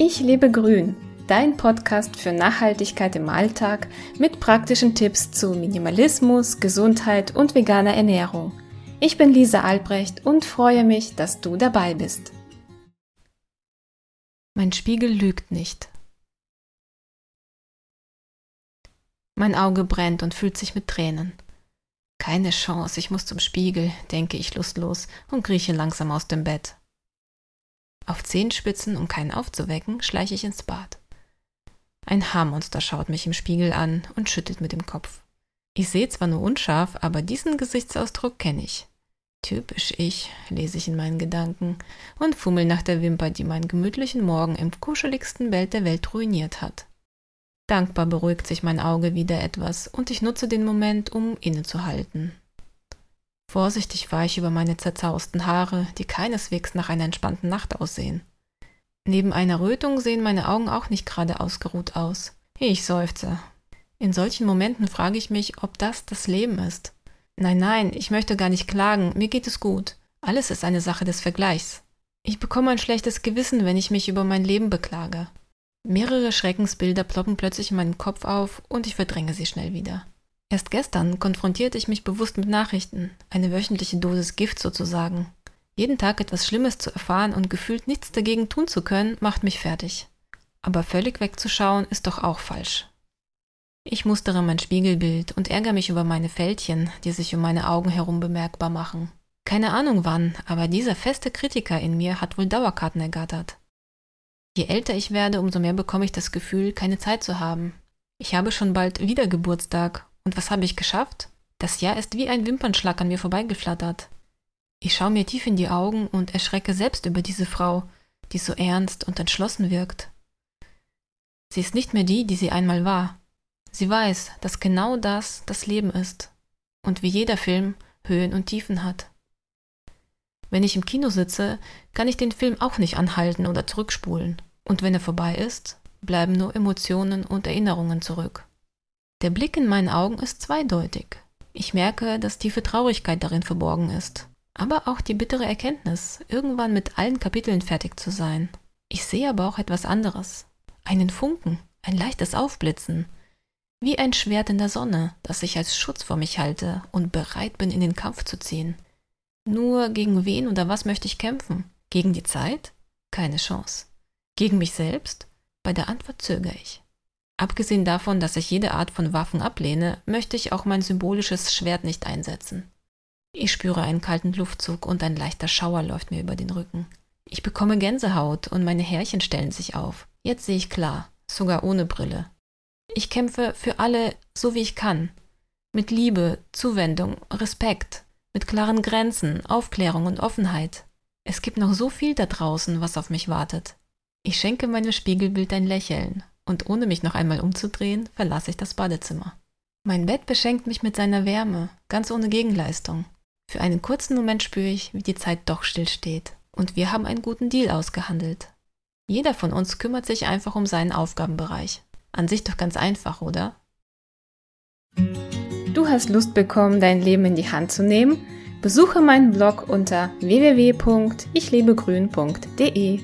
Ich lebe grün, dein Podcast für Nachhaltigkeit im Alltag mit praktischen Tipps zu Minimalismus, Gesundheit und veganer Ernährung. Ich bin Lisa Albrecht und freue mich, dass du dabei bist. Mein Spiegel lügt nicht. Mein Auge brennt und füllt sich mit Tränen. Keine Chance, ich muss zum Spiegel, denke ich lustlos und krieche langsam aus dem Bett. Auf Zehenspitzen, um keinen aufzuwecken, schleiche ich ins Bad. Ein Haarmonster schaut mich im Spiegel an und schüttelt mit dem Kopf. Ich sehe zwar nur unscharf, aber diesen Gesichtsausdruck kenne ich. Typisch ich, lese ich in meinen Gedanken und fummel nach der Wimper, die meinen gemütlichen Morgen im kuscheligsten Welt der Welt ruiniert hat. Dankbar beruhigt sich mein Auge wieder etwas und ich nutze den Moment, um innezuhalten. Vorsichtig weich über meine zerzausten Haare, die keineswegs nach einer entspannten Nacht aussehen. Neben einer Rötung sehen meine Augen auch nicht gerade ausgeruht aus. Ich seufze. In solchen Momenten frage ich mich, ob das das Leben ist. Nein, nein, ich möchte gar nicht klagen, mir geht es gut. Alles ist eine Sache des Vergleichs. Ich bekomme ein schlechtes Gewissen, wenn ich mich über mein Leben beklage. Mehrere Schreckensbilder ploppen plötzlich in meinem Kopf auf und ich verdränge sie schnell wieder. Erst gestern konfrontierte ich mich bewusst mit Nachrichten, eine wöchentliche Dosis Gift sozusagen. Jeden Tag etwas Schlimmes zu erfahren und gefühlt nichts dagegen tun zu können, macht mich fertig. Aber völlig wegzuschauen ist doch auch falsch. Ich mustere mein Spiegelbild und ärgere mich über meine Fältchen, die sich um meine Augen herum bemerkbar machen. Keine Ahnung wann, aber dieser feste Kritiker in mir hat wohl Dauerkarten ergattert. Je älter ich werde, umso mehr bekomme ich das Gefühl, keine Zeit zu haben. Ich habe schon bald wieder Geburtstag und was habe ich geschafft? Das Jahr ist wie ein Wimpernschlag an mir vorbeigeflattert. Ich schaue mir tief in die Augen und erschrecke selbst über diese Frau, die so ernst und entschlossen wirkt. Sie ist nicht mehr die, die sie einmal war. Sie weiß, dass genau das das Leben ist und wie jeder Film Höhen und Tiefen hat. Wenn ich im Kino sitze, kann ich den Film auch nicht anhalten oder zurückspulen. Und wenn er vorbei ist, bleiben nur Emotionen und Erinnerungen zurück. Der Blick in meinen Augen ist zweideutig. Ich merke, dass tiefe Traurigkeit darin verborgen ist, aber auch die bittere Erkenntnis, irgendwann mit allen Kapiteln fertig zu sein. Ich sehe aber auch etwas anderes. Einen Funken, ein leichtes Aufblitzen, wie ein Schwert in der Sonne, das ich als Schutz vor mich halte und bereit bin, in den Kampf zu ziehen. Nur gegen wen oder was möchte ich kämpfen? Gegen die Zeit? Keine Chance. Gegen mich selbst? Bei der Antwort zögere ich. Abgesehen davon, dass ich jede Art von Waffen ablehne, möchte ich auch mein symbolisches Schwert nicht einsetzen. Ich spüre einen kalten Luftzug und ein leichter Schauer läuft mir über den Rücken. Ich bekomme Gänsehaut und meine Härchen stellen sich auf. Jetzt sehe ich klar, sogar ohne Brille. Ich kämpfe für alle so wie ich kann. Mit Liebe, Zuwendung, Respekt, mit klaren Grenzen, Aufklärung und Offenheit. Es gibt noch so viel da draußen, was auf mich wartet. Ich schenke meinem Spiegelbild ein Lächeln und ohne mich noch einmal umzudrehen, verlasse ich das Badezimmer. Mein Bett beschenkt mich mit seiner Wärme, ganz ohne Gegenleistung. Für einen kurzen Moment spüre ich, wie die Zeit doch stillsteht. Und wir haben einen guten Deal ausgehandelt. Jeder von uns kümmert sich einfach um seinen Aufgabenbereich. An sich doch ganz einfach, oder? Du hast Lust bekommen, dein Leben in die Hand zu nehmen? Besuche meinen Blog unter www.ichlebegrün.de.